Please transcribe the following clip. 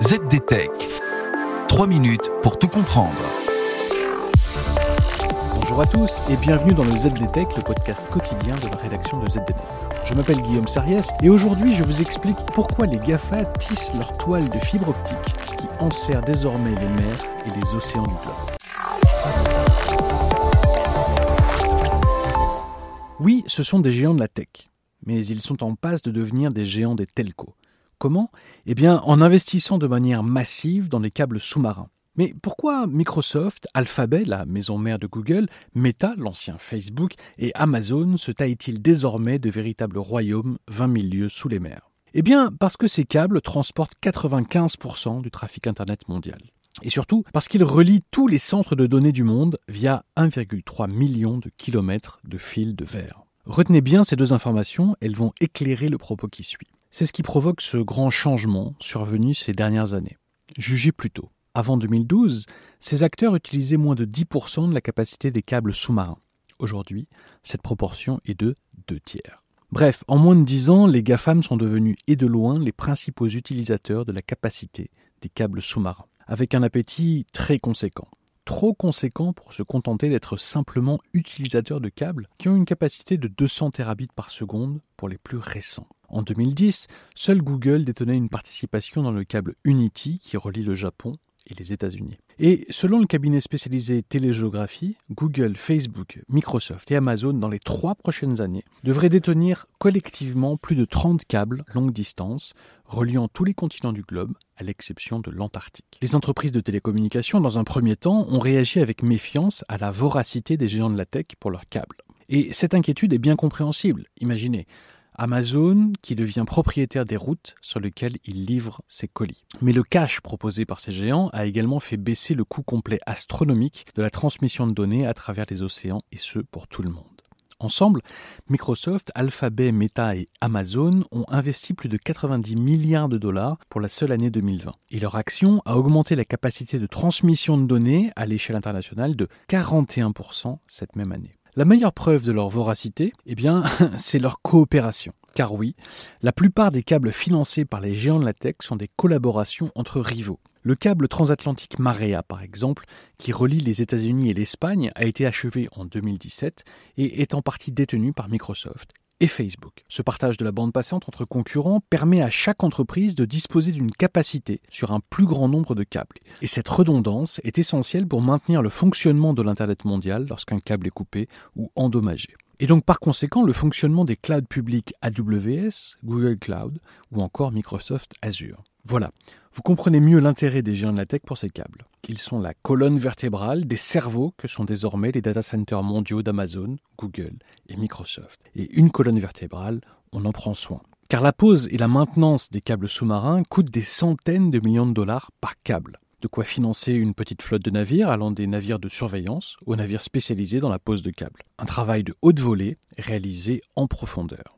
ZDTech. 3 minutes pour tout comprendre. Bonjour à tous et bienvenue dans le ZDTech, le podcast quotidien de la rédaction de ZDNet. Je m'appelle Guillaume Sariès et aujourd'hui je vous explique pourquoi les GAFA tissent leur toile de fibre optique qui enserre désormais les mers et les océans du globe. Oui, ce sont des géants de la tech, mais ils sont en passe de devenir des géants des telcos. Comment? Eh bien, en investissant de manière massive dans les câbles sous-marins. Mais pourquoi Microsoft, Alphabet, la maison mère de Google, Meta, l'ancien Facebook, et Amazon se taillent-ils désormais de véritables royaumes 20 000 lieues sous les mers? Eh bien, parce que ces câbles transportent 95% du trafic Internet mondial. Et surtout parce qu'ils relient tous les centres de données du monde via 1,3 million de kilomètres de fils de verre. Retenez bien ces deux informations, elles vont éclairer le propos qui suit. C'est ce qui provoque ce grand changement survenu ces dernières années. Jugez plutôt. Avant 2012, ces acteurs utilisaient moins de 10% de la capacité des câbles sous-marins. Aujourd'hui, cette proportion est de 2 tiers. Bref, en moins de 10 ans, les GAFAM sont devenus et de loin les principaux utilisateurs de la capacité des câbles sous-marins, avec un appétit très conséquent. Trop conséquent pour se contenter d'être simplement utilisateurs de câbles qui ont une capacité de 200 terabits par seconde pour les plus récents. En 2010, seul Google détenait une participation dans le câble Unity qui relie le Japon et les États-Unis. Et selon le cabinet spécialisé Télégeographie, Google, Facebook, Microsoft et Amazon, dans les trois prochaines années, devraient détenir collectivement plus de 30 câbles longue distance reliant tous les continents du globe, à l'exception de l'Antarctique. Les entreprises de télécommunications, dans un premier temps, ont réagi avec méfiance à la voracité des géants de la tech pour leurs câbles. Et cette inquiétude est bien compréhensible. Imaginez, Amazon qui devient propriétaire des routes sur lesquelles il livre ses colis. Mais le cash proposé par ces géants a également fait baisser le coût complet astronomique de la transmission de données à travers les océans, et ce pour tout le monde. Ensemble, Microsoft, Alphabet, Meta et Amazon ont investi plus de 90 milliards de dollars pour la seule année 2020. Et leur action a augmenté la capacité de transmission de données à l'échelle internationale de 41% cette même année. La meilleure preuve de leur voracité, eh bien, c'est leur coopération. Car oui, la plupart des câbles financés par les géants de la tech sont des collaborations entre rivaux. Le câble transatlantique Marea, par exemple, qui relie les États-Unis et l'Espagne, a été achevé en 2017 et est en partie détenu par Microsoft et Facebook. Ce partage de la bande passante entre concurrents permet à chaque entreprise de disposer d'une capacité sur un plus grand nombre de câbles. Et cette redondance est essentielle pour maintenir le fonctionnement de l'Internet mondial lorsqu'un câble est coupé ou endommagé. Et donc par conséquent le fonctionnement des clouds publics AWS, Google Cloud ou encore Microsoft Azure. Voilà, vous comprenez mieux l'intérêt des géants de la tech pour ces câbles. Ils sont la colonne vertébrale des cerveaux que sont désormais les data centers mondiaux d'Amazon, Google et Microsoft. Et une colonne vertébrale, on en prend soin. Car la pose et la maintenance des câbles sous-marins coûtent des centaines de millions de dollars par câble. De quoi financer une petite flotte de navires allant des navires de surveillance aux navires spécialisés dans la pose de câbles. Un travail de haute volée réalisé en profondeur.